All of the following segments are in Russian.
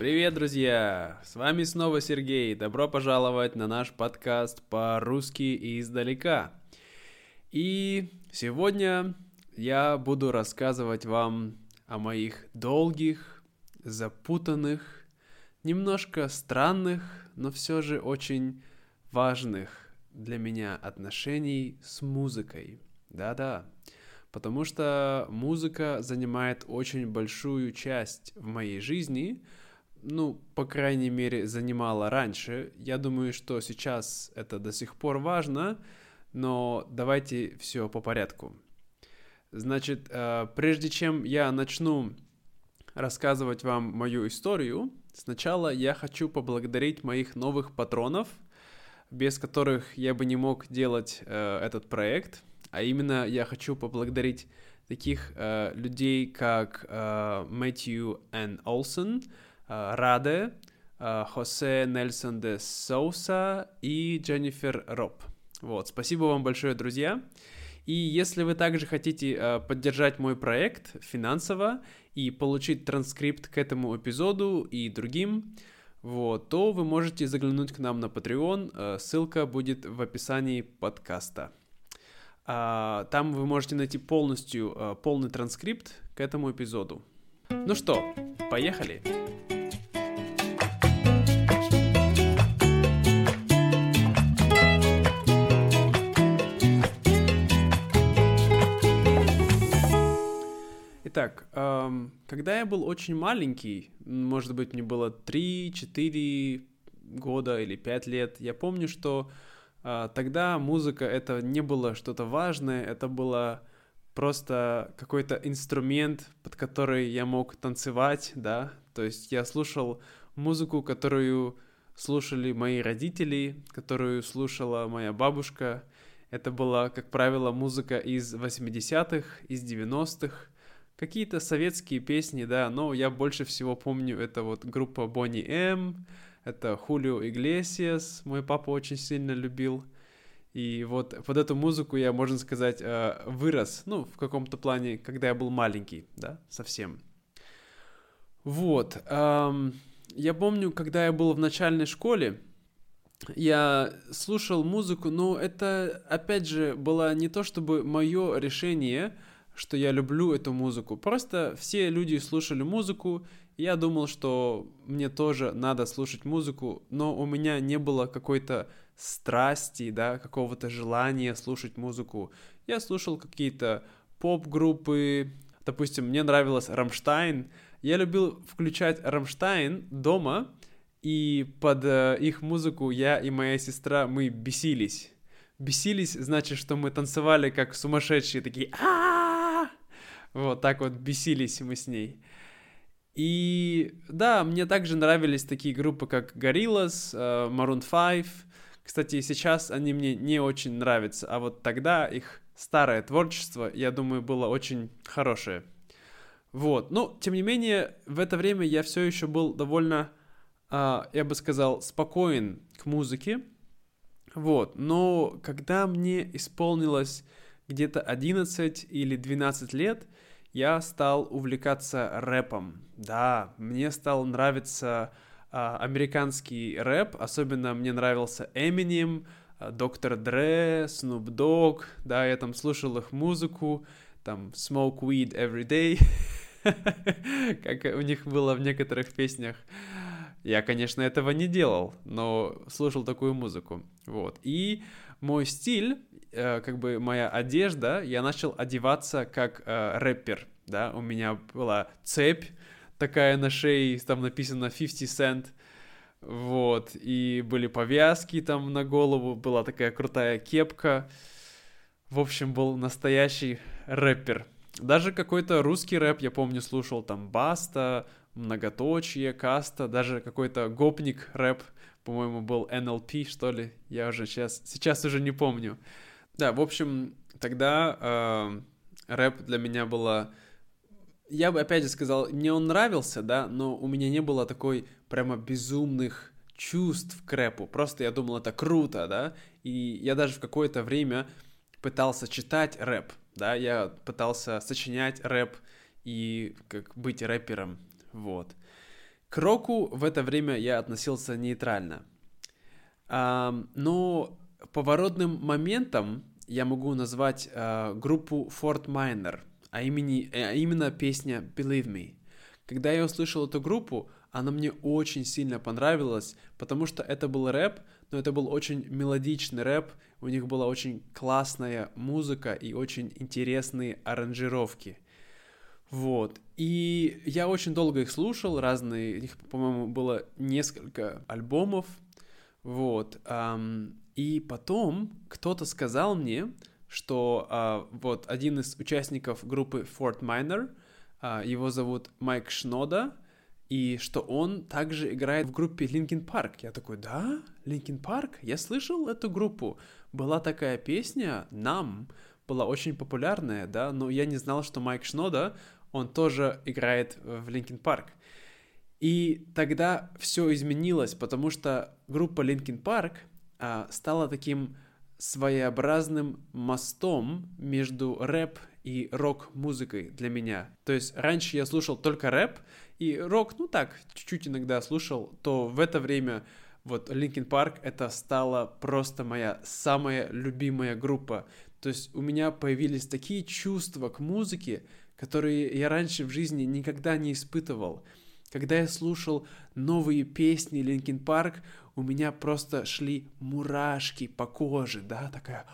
Привет, друзья! С вами снова Сергей. Добро пожаловать на наш подкаст по-русски издалека. И сегодня я буду рассказывать вам о моих долгих, запутанных, немножко странных, но все же очень важных для меня отношений с музыкой. Да-да, потому что музыка занимает очень большую часть в моей жизни, ну, по крайней мере, занимала раньше. Я думаю, что сейчас это до сих пор важно, но давайте все по порядку. Значит, э, прежде чем я начну рассказывать вам мою историю, сначала я хочу поблагодарить моих новых патронов, без которых я бы не мог делать э, этот проект. А именно я хочу поблагодарить таких э, людей, как Мэтью Н. Олсен, Раде, э, Хосе Нельсон де Соуса и Дженнифер Роб. Вот, спасибо вам большое, друзья. И если вы также хотите э, поддержать мой проект финансово и получить транскрипт к этому эпизоду и другим, вот, то вы можете заглянуть к нам на Patreon, э, ссылка будет в описании подкаста. А, там вы можете найти полностью э, полный транскрипт к этому эпизоду. Ну что, поехали! Когда я был очень маленький, может быть, мне было 3-4 года или 5 лет, я помню, что э, тогда музыка это не было что-то важное, это было просто какой-то инструмент, под который я мог танцевать, да, то есть я слушал музыку, которую слушали мои родители, которую слушала моя бабушка. Это была, как правило, музыка из 80-х, из 90-х, какие-то советские песни, да, но я больше всего помню, это вот группа Бонни М, это Хулио Иглесиас, мой папа очень сильно любил. И вот под эту музыку я, можно сказать, э, вырос, ну, в каком-то плане, когда я был маленький, да, совсем. Вот. Я помню, когда я был в начальной школе, я слушал музыку, но это, опять же, было не то чтобы мое решение, что я люблю эту музыку. Просто все люди слушали музыку, и я думал, что мне тоже надо слушать музыку, но у меня не было какой-то страсти, да, какого-то желания слушать музыку. Я слушал какие-то поп-группы, допустим, мне нравилась Рамштайн. Я любил включать Рамштайн дома, и под э, их музыку я и моя сестра, мы бесились. Бесились, значит, что мы танцевали как сумасшедшие, такие а вот так вот бесились мы с ней. И да, мне также нравились такие группы, как Gorillaz, э, Maroon 5. Кстати, сейчас они мне не очень нравятся, а вот тогда их старое творчество, я думаю, было очень хорошее. Вот, но, тем не менее, в это время я все еще был довольно, uh, я бы сказал, спокоен к музыке. Вот, но когда мне исполнилось где-то 11 или 12 лет я стал увлекаться рэпом. Да, мне стал нравиться а, американский рэп, особенно мне нравился Eminem, Доктор Дре, Snoop Dogg, да, я там слушал их музыку, там Smoke Weed Every Day, как у них было в некоторых песнях. Я, конечно, этого не делал, но слушал такую музыку, вот. И мой стиль э, как бы моя одежда, я начал одеваться как э, рэпер, да, у меня была цепь такая на шее, там написано 50 Cent, вот, и были повязки там на голову, была такая крутая кепка, в общем, был настоящий рэпер. Даже какой-то русский рэп, я помню, слушал там Баста, Многоточие, Каста, даже какой-то гопник рэп, по-моему, был NLP, что ли, я уже сейчас, сейчас уже не помню. Да, в общем, тогда э, рэп для меня было... Я бы опять же сказал, мне он нравился, да, но у меня не было такой прямо безумных чувств к рэпу. Просто я думал, это круто, да, и я даже в какое-то время пытался читать рэп, да, я пытался сочинять рэп и как быть рэпером, вот. К року в это время я относился нейтрально. Но поворотным моментом я могу назвать а, группу Fort Minor, а, имени, а именно песня Believe Me. Когда я услышал эту группу, она мне очень сильно понравилась, потому что это был рэп, но это был очень мелодичный рэп, у них была очень классная музыка и очень интересные аранжировки. Вот. И я очень долго их слушал, разные, их, по-моему, было несколько альбомов. Вот. И потом кто-то сказал мне, что а, вот один из участников группы Fort Minor, а, его зовут Майк Шнода, и что он также играет в группе Linkin Park. Я такой, да, Linkin Park? Я слышал эту группу. Была такая песня «Нам», была очень популярная, да, но я не знал, что Майк Шнода, он тоже играет в Linkin Park. И тогда все изменилось, потому что группа Linkin Park а, стала таким своеобразным мостом между рэп и рок-музыкой для меня. То есть раньше я слушал только рэп, и рок, ну так, чуть-чуть иногда слушал, то в это время вот Linkin Park это стала просто моя самая любимая группа. То есть у меня появились такие чувства к музыке, которые я раньше в жизни никогда не испытывал. Когда я слушал новые песни Linkin Park, у меня просто шли мурашки по коже, да, такая...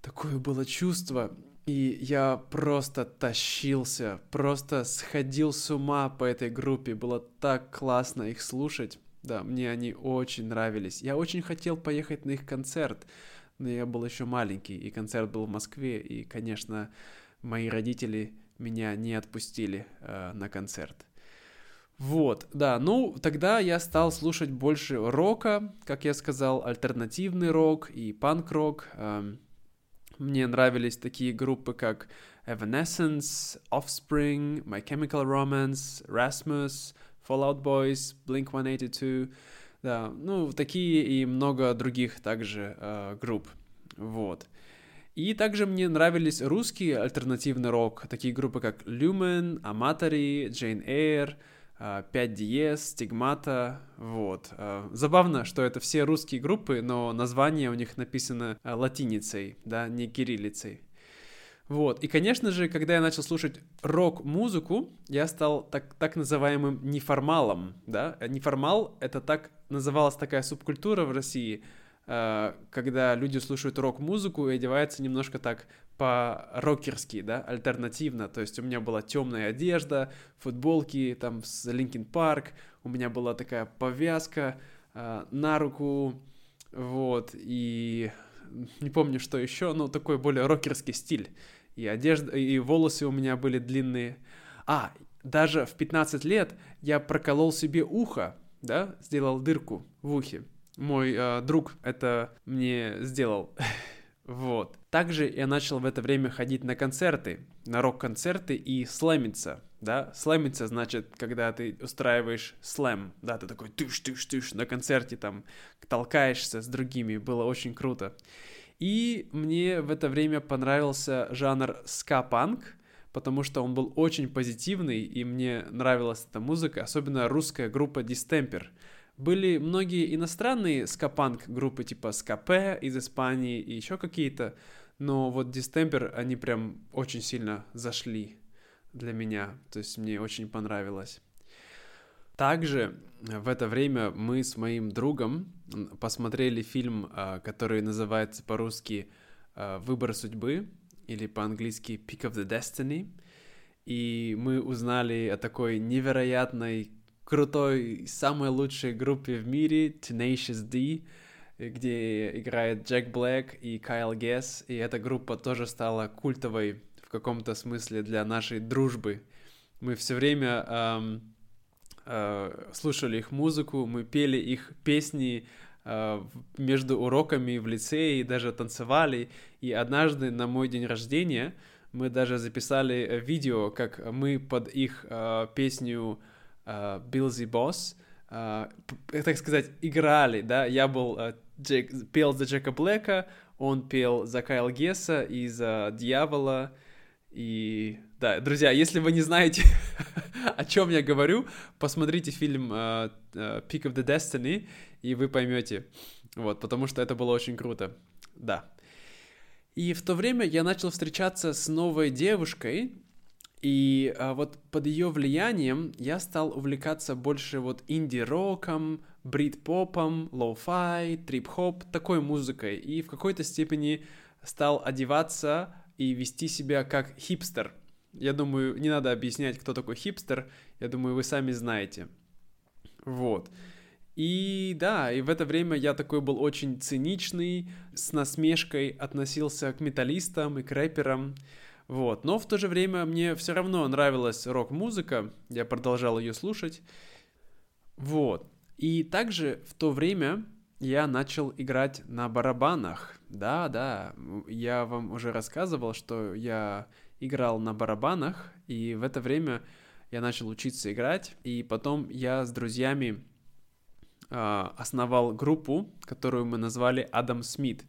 Такое было чувство. И я просто тащился, просто сходил с ума по этой группе. Было так классно их слушать. Да, мне они очень нравились. Я очень хотел поехать на их концерт, но я был еще маленький, и концерт был в Москве, и, конечно, мои родители меня не отпустили э, на концерт. Вот, да, ну тогда я стал слушать больше рока, как я сказал, альтернативный рок и панк-рок. Эм, мне нравились такие группы, как Evanescence, Offspring, My Chemical Romance, Rasmus, Fallout Boys, Blink-182, да, ну, такие и много других также э, групп, вот. И также мне нравились русские альтернативный рок, такие группы как Lumen, Amatory, Jane Eyre, 5 DS, Стигмата, вот. А, забавно, что это все русские группы, но название у них написано а, латиницей, да, не кириллицей. Вот, и, конечно же, когда я начал слушать рок-музыку, я стал так, так называемым неформалом, да. Неформал — это так называлась такая субкультура в России, а, когда люди слушают рок-музыку и одеваются немножко так по-рокерски, да, альтернативно. То есть у меня была темная одежда, футболки там с Linkin Park, у меня была такая повязка э, на руку, вот, и не помню, что еще, но такой более рокерский стиль. И одежда, и волосы у меня были длинные. А, даже в 15 лет я проколол себе ухо, да, сделал дырку в ухе. Мой э, друг это мне сделал. Вот. Также я начал в это время ходить на концерты, на рок-концерты и слэмиться, да. Слэмиться значит, когда ты устраиваешь слэм, да, ты такой тыш-тыш-тыш на концерте там толкаешься с другими, было очень круто. И мне в это время понравился жанр ска-панк, потому что он был очень позитивный, и мне нравилась эта музыка, особенно русская группа Distemper — были многие иностранные скапанк группы типа Скапе из Испании и еще какие-то, но вот Дистемпер, они прям очень сильно зашли для меня, то есть мне очень понравилось. Также в это время мы с моим другом посмотрели фильм, а, который называется по-русски а, «Выбор судьбы» или по-английски «Pick of the Destiny», и мы узнали о такой невероятной крутой, самой лучшей группе в мире, Tenacious D, где играет Джек Блэк и Кайл Гесс, и эта группа тоже стала культовой в каком-то смысле для нашей дружбы. Мы все время эм, э, слушали их музыку, мы пели их песни э, между уроками в лицее и даже танцевали. И однажды на мой день рождения мы даже записали видео, как мы под их э, песню Билзи Босс, uh, так сказать, играли, да, я был, uh, Джек, пел за Джека Блэка, он пел за Кайл Гесса и за Дьявола, И да, друзья, если вы не знаете, о чем я говорю, посмотрите фильм uh, uh, Peak of the Destiny, и вы поймете. Вот, потому что это было очень круто. Да. И в то время я начал встречаться с новой девушкой, и а, вот под ее влиянием я стал увлекаться больше вот инди-роком, брит-попом, лоу-фай, трип-хоп, такой музыкой. И в какой-то степени стал одеваться и вести себя как хипстер. Я думаю, не надо объяснять, кто такой хипстер. Я думаю, вы сами знаете. Вот. И да, и в это время я такой был очень циничный, с насмешкой относился к металлистам и к рэперам. Вот. Но в то же время мне все равно нравилась рок-музыка, я продолжал ее слушать. Вот. И также в то время я начал играть на барабанах. Да, да, я вам уже рассказывал, что я играл на барабанах, и в это время я начал учиться играть, и потом я с друзьями э, основал группу, которую мы назвали Адам Смит,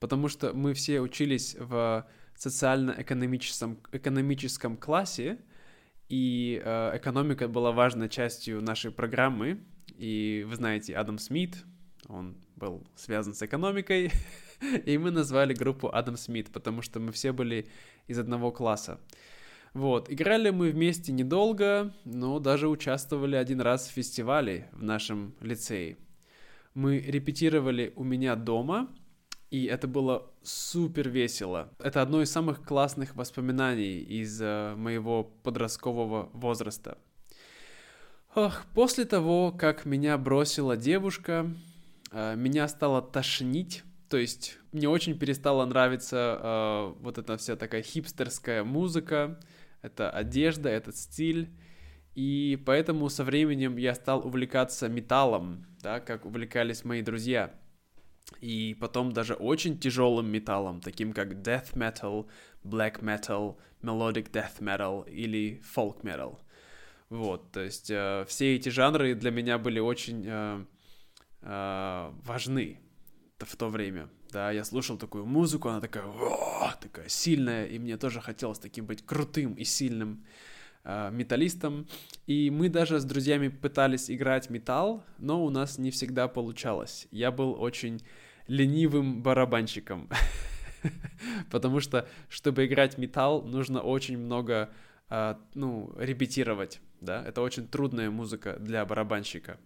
потому что мы все учились в социально-экономическом экономическом классе, и э, экономика была важной частью нашей программы. И вы знаете, Адам Смит, он был связан с экономикой, и мы назвали группу Адам Смит, потому что мы все были из одного класса. Вот, играли мы вместе недолго, но даже участвовали один раз в фестивале в нашем лицее. Мы репетировали у меня дома, и это было супер весело. Это одно из самых классных воспоминаний из uh, моего подросткового возраста. Ох, после того, как меня бросила девушка, uh, меня стало тошнить. То есть мне очень перестала нравиться uh, вот эта вся такая хипстерская музыка, это одежда, этот стиль. И поэтому со временем я стал увлекаться металлом, да, как увлекались мои друзья и потом даже очень тяжелым металлом, таким как death metal, black metal, melodic death metal или folk metal. Вот, то есть э, все эти жанры для меня были очень э, э, важны в то время. Да, я слушал такую музыку, она такая, такая сильная, и мне тоже хотелось таким быть крутым и сильным э, металлистом. И мы даже с друзьями пытались играть металл, но у нас не всегда получалось. Я был очень ленивым барабанщиком. Потому что, чтобы играть металл, нужно очень много, э, ну, репетировать, да, это очень трудная музыка для барабанщика.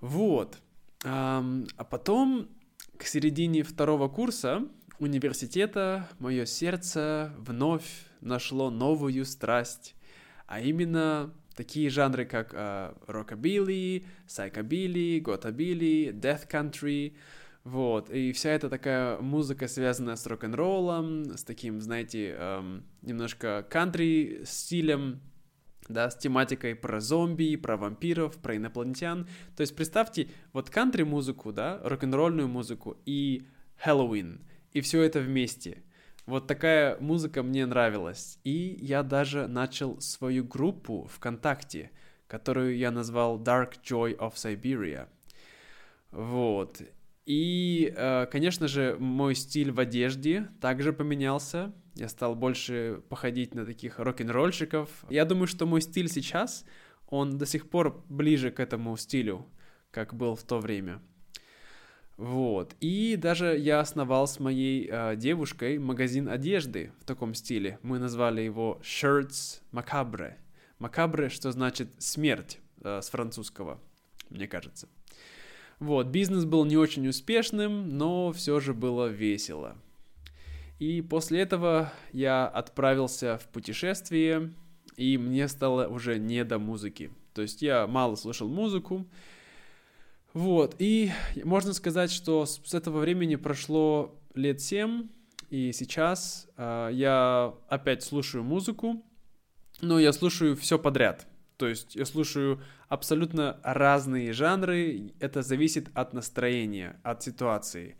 Вот. А потом, к середине второго курса университета, мое сердце вновь нашло новую страсть, а именно такие жанры, как э, рокобилли, сайкобилли, готабилли, death country, вот, и вся эта такая музыка, связанная с рок-н-роллом, с таким, знаете, эм, немножко кантри стилем, да, с тематикой про зомби, про вампиров, про инопланетян. То есть представьте, вот кантри-музыку, да, рок-н-ролльную музыку и Хэллоуин, и все это вместе. Вот такая музыка мне нравилась. И я даже начал свою группу ВКонтакте, которую я назвал Dark Joy of Siberia. Вот. И, э, конечно же, мой стиль в одежде также поменялся. Я стал больше походить на таких рок-н-ролльщиков. Я думаю, что мой стиль сейчас, он до сих пор ближе к этому стилю, как был в то время. Вот. И даже я основал с моей э, девушкой магазин одежды в таком стиле. Мы назвали его Shirts Macabre. Macabre, что значит смерть э, с французского, мне кажется. Вот, бизнес был не очень успешным, но все же было весело. И после этого я отправился в путешествие, и мне стало уже не до музыки. То есть я мало слушал музыку. Вот, и можно сказать, что с этого времени прошло лет семь, и сейчас э, я опять слушаю музыку, но я слушаю все подряд. То есть я слушаю абсолютно разные жанры, это зависит от настроения, от ситуации.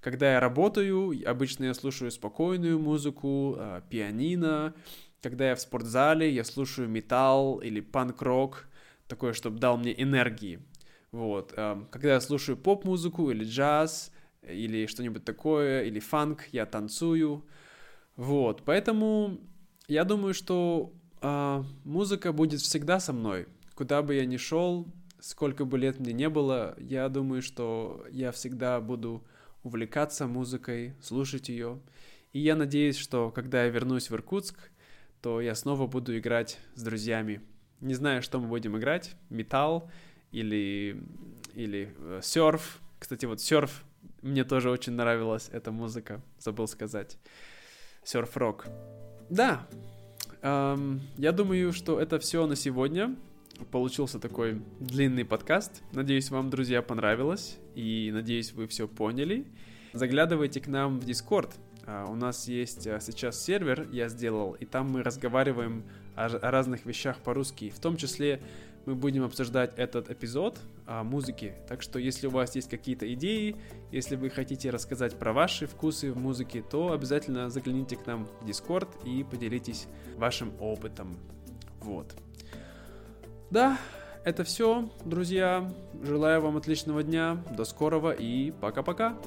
Когда я работаю, обычно я слушаю спокойную музыку, э, пианино. Когда я в спортзале, я слушаю металл или панк-рок, такое, чтобы дал мне энергии. Вот. Э, когда я слушаю поп-музыку или джаз, или что-нибудь такое, или фанк, я танцую. Вот, поэтому я думаю, что э, музыка будет всегда со мной. Куда бы я ни шел, сколько бы лет мне не было, я думаю, что я всегда буду увлекаться музыкой, слушать ее. И я надеюсь, что когда я вернусь в Иркутск, то я снова буду играть с друзьями. Не знаю, что мы будем играть, металл или, или э, серф. Кстати, вот серф, мне тоже очень нравилась эта музыка, забыл сказать. Серф-рок. Да, эм, я думаю, что это все на сегодня. Получился такой длинный подкаст. Надеюсь, вам, друзья, понравилось. И надеюсь, вы все поняли. Заглядывайте к нам в Discord. А, у нас есть а, сейчас сервер, я сделал, и там мы разговариваем о разных вещах по-русски. В том числе мы будем обсуждать этот эпизод о музыке. Так что если у вас есть какие-то идеи, если вы хотите рассказать про ваши вкусы в музыке, то обязательно загляните к нам в Discord и поделитесь вашим опытом. Вот. Да, это все, друзья. Желаю вам отличного дня. До скорого и пока-пока.